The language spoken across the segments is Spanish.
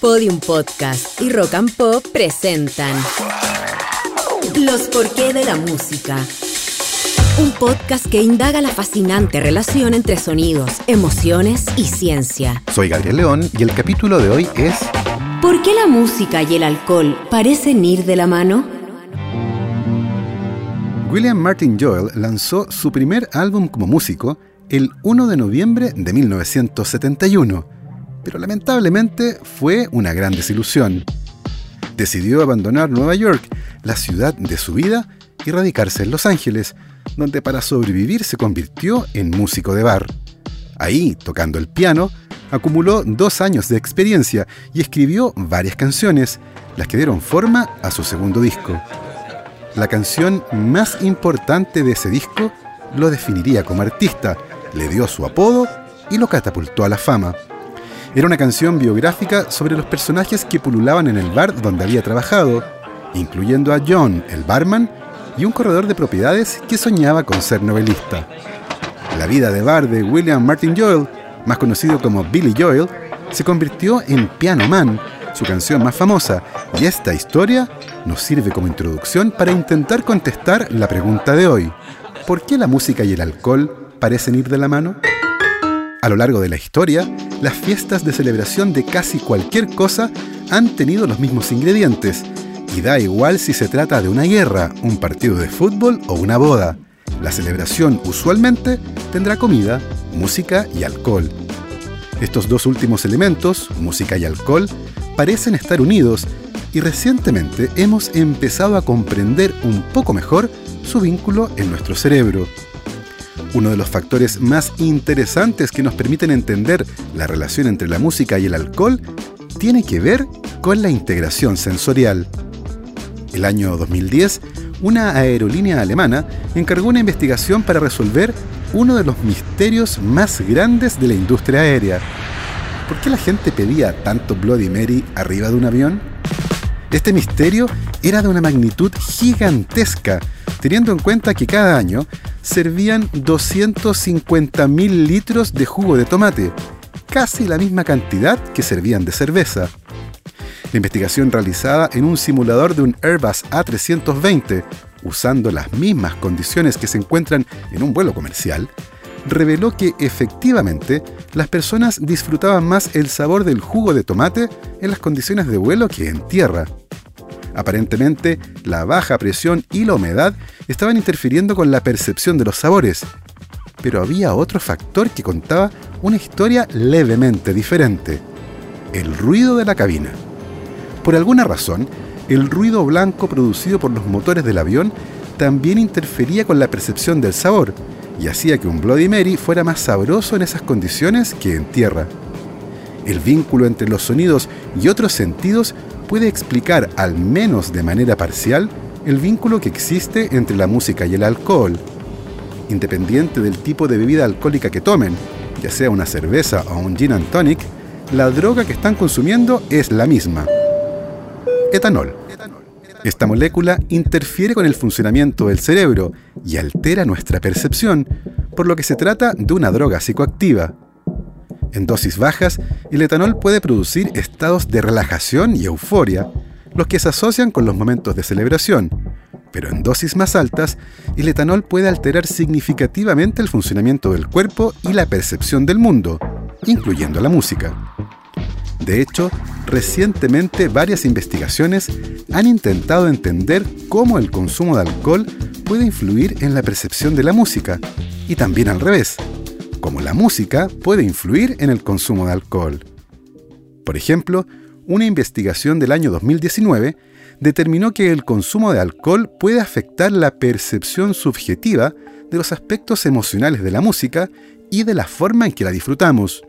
Podium Podcast y Rock and Pop presentan Los porqué de la música. Un podcast que indaga la fascinante relación entre sonidos, emociones y ciencia. Soy Gabriel León y el capítulo de hoy es ¿Por qué la música y el alcohol parecen ir de la mano? William Martin Joel lanzó su primer álbum como músico el 1 de noviembre de 1971, pero lamentablemente fue una gran desilusión. Decidió abandonar Nueva York, la ciudad de su vida, y radicarse en Los Ángeles, donde para sobrevivir se convirtió en músico de bar. Ahí, tocando el piano, acumuló dos años de experiencia y escribió varias canciones, las que dieron forma a su segundo disco. La canción más importante de ese disco lo definiría como artista, le dio su apodo y lo catapultó a la fama. Era una canción biográfica sobre los personajes que pululaban en el bar donde había trabajado, incluyendo a John, el barman, y un corredor de propiedades que soñaba con ser novelista. La vida de bar de William Martin Joel, más conocido como Billy Joel, se convirtió en Piano Man, su canción más famosa, y esta historia nos sirve como introducción para intentar contestar la pregunta de hoy. ¿Por qué la música y el alcohol parecen ir de la mano? A lo largo de la historia, las fiestas de celebración de casi cualquier cosa han tenido los mismos ingredientes, y da igual si se trata de una guerra, un partido de fútbol o una boda. La celebración usualmente tendrá comida, música y alcohol. Estos dos últimos elementos, música y alcohol, parecen estar unidos y recientemente hemos empezado a comprender un poco mejor su vínculo en nuestro cerebro. Uno de los factores más interesantes que nos permiten entender la relación entre la música y el alcohol tiene que ver con la integración sensorial. El año 2010, una aerolínea alemana encargó una investigación para resolver uno de los misterios más grandes de la industria aérea. ¿Por qué la gente pedía tanto Bloody Mary arriba de un avión? Este misterio era de una magnitud gigantesca, teniendo en cuenta que cada año servían 250.000 litros de jugo de tomate, casi la misma cantidad que servían de cerveza. La investigación realizada en un simulador de un Airbus A320, usando las mismas condiciones que se encuentran en un vuelo comercial, reveló que efectivamente las personas disfrutaban más el sabor del jugo de tomate en las condiciones de vuelo que en tierra. Aparentemente, la baja presión y la humedad estaban interfiriendo con la percepción de los sabores. Pero había otro factor que contaba una historia levemente diferente. El ruido de la cabina. Por alguna razón, el ruido blanco producido por los motores del avión también interfería con la percepción del sabor y hacía que un Bloody Mary fuera más sabroso en esas condiciones que en tierra. El vínculo entre los sonidos y otros sentidos puede explicar, al menos de manera parcial, el vínculo que existe entre la música y el alcohol. Independiente del tipo de bebida alcohólica que tomen, ya sea una cerveza o un gin and tonic, la droga que están consumiendo es la misma. Etanol. Esta molécula interfiere con el funcionamiento del cerebro y altera nuestra percepción, por lo que se trata de una droga psicoactiva. En dosis bajas, el etanol puede producir estados de relajación y euforia, los que se asocian con los momentos de celebración, pero en dosis más altas, el etanol puede alterar significativamente el funcionamiento del cuerpo y la percepción del mundo, incluyendo la música. De hecho, recientemente varias investigaciones han intentado entender cómo el consumo de alcohol puede influir en la percepción de la música, y también al revés como la música puede influir en el consumo de alcohol. Por ejemplo, una investigación del año 2019 determinó que el consumo de alcohol puede afectar la percepción subjetiva de los aspectos emocionales de la música y de la forma en que la disfrutamos.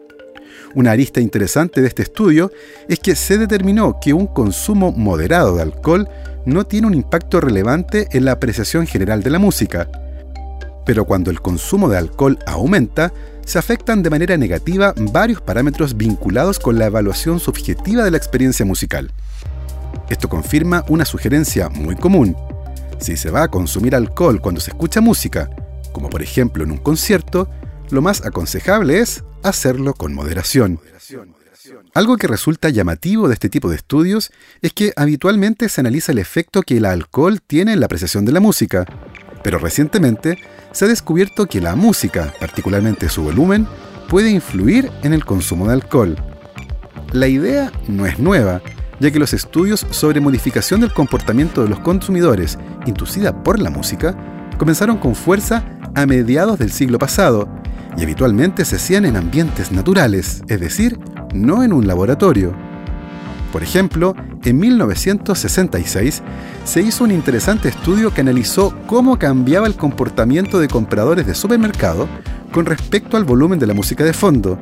Una arista interesante de este estudio es que se determinó que un consumo moderado de alcohol no tiene un impacto relevante en la apreciación general de la música, pero cuando el consumo de alcohol aumenta, se afectan de manera negativa varios parámetros vinculados con la evaluación subjetiva de la experiencia musical. Esto confirma una sugerencia muy común. Si se va a consumir alcohol cuando se escucha música, como por ejemplo en un concierto, lo más aconsejable es hacerlo con moderación. Algo que resulta llamativo de este tipo de estudios es que habitualmente se analiza el efecto que el alcohol tiene en la apreciación de la música, pero recientemente se ha descubierto que la música, particularmente su volumen, puede influir en el consumo de alcohol. La idea no es nueva, ya que los estudios sobre modificación del comportamiento de los consumidores inducida por la música comenzaron con fuerza a mediados del siglo pasado y habitualmente se hacían en ambientes naturales, es decir, no en un laboratorio. Por ejemplo, en 1966 se hizo un interesante estudio que analizó cómo cambiaba el comportamiento de compradores de supermercado con respecto al volumen de la música de fondo.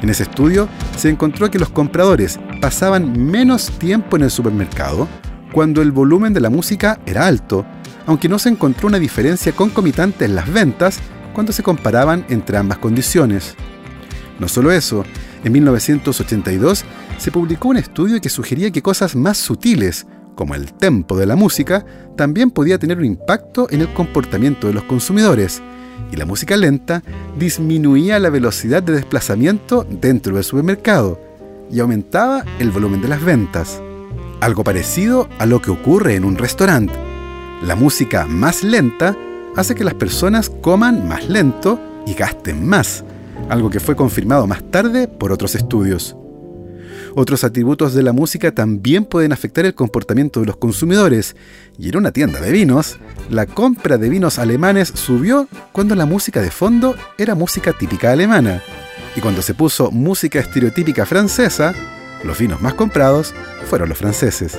En ese estudio se encontró que los compradores pasaban menos tiempo en el supermercado cuando el volumen de la música era alto, aunque no se encontró una diferencia concomitante en las ventas cuando se comparaban entre ambas condiciones. No solo eso, en 1982 se publicó un estudio que sugería que cosas más sutiles, como el tempo de la música, también podía tener un impacto en el comportamiento de los consumidores, y la música lenta disminuía la velocidad de desplazamiento dentro del supermercado y aumentaba el volumen de las ventas. Algo parecido a lo que ocurre en un restaurante. La música más lenta hace que las personas coman más lento y gasten más, algo que fue confirmado más tarde por otros estudios. Otros atributos de la música también pueden afectar el comportamiento de los consumidores, y en una tienda de vinos, la compra de vinos alemanes subió cuando la música de fondo era música típica alemana, y cuando se puso música estereotípica francesa, los vinos más comprados fueron los franceses.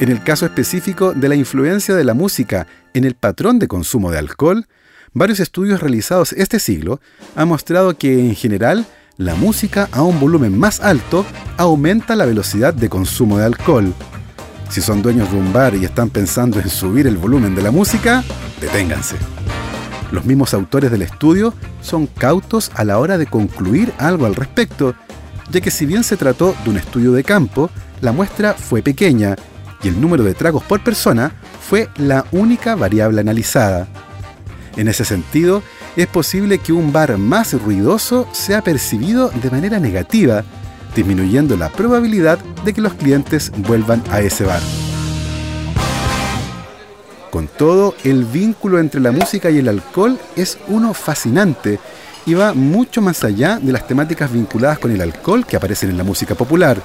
En el caso específico de la influencia de la música en el patrón de consumo de alcohol, varios estudios realizados este siglo han mostrado que en general la música a un volumen más alto aumenta la velocidad de consumo de alcohol. Si son dueños de un bar y están pensando en subir el volumen de la música, deténganse. Los mismos autores del estudio son cautos a la hora de concluir algo al respecto, ya que si bien se trató de un estudio de campo, la muestra fue pequeña y el número de tragos por persona fue la única variable analizada. En ese sentido, es posible que un bar más ruidoso sea percibido de manera negativa, disminuyendo la probabilidad de que los clientes vuelvan a ese bar. Con todo, el vínculo entre la música y el alcohol es uno fascinante y va mucho más allá de las temáticas vinculadas con el alcohol que aparecen en la música popular.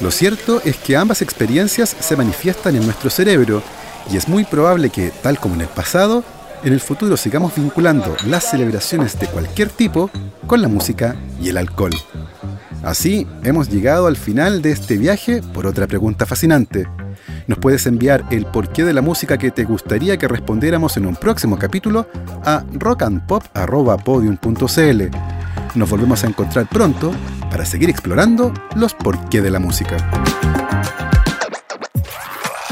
Lo cierto es que ambas experiencias se manifiestan en nuestro cerebro y es muy probable que, tal como en el pasado, en el futuro sigamos vinculando las celebraciones de cualquier tipo con la música y el alcohol. Así hemos llegado al final de este viaje por otra pregunta fascinante. Nos puedes enviar el porqué de la música que te gustaría que respondiéramos en un próximo capítulo a rockandpop.podium.cl. Nos volvemos a encontrar pronto para seguir explorando los porqué de la música.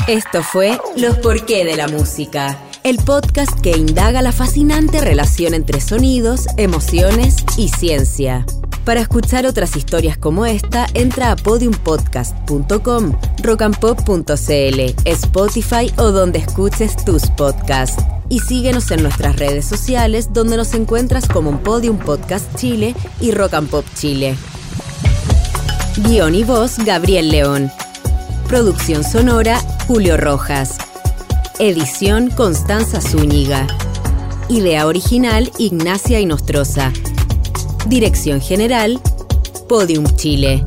Esto fue Los porqué de la música el podcast que indaga la fascinante relación entre sonidos, emociones y ciencia. Para escuchar otras historias como esta, entra a podiumpodcast.com, rockandpop.cl, Spotify o donde escuches tus podcasts. Y síguenos en nuestras redes sociales donde nos encuentras como Podium Podcast Chile y Rock and Pop Chile. Guión y voz Gabriel León. Producción sonora Julio Rojas. Edición Constanza Zúñiga. Idea original Ignacia Inostroza. Dirección General Podium Chile.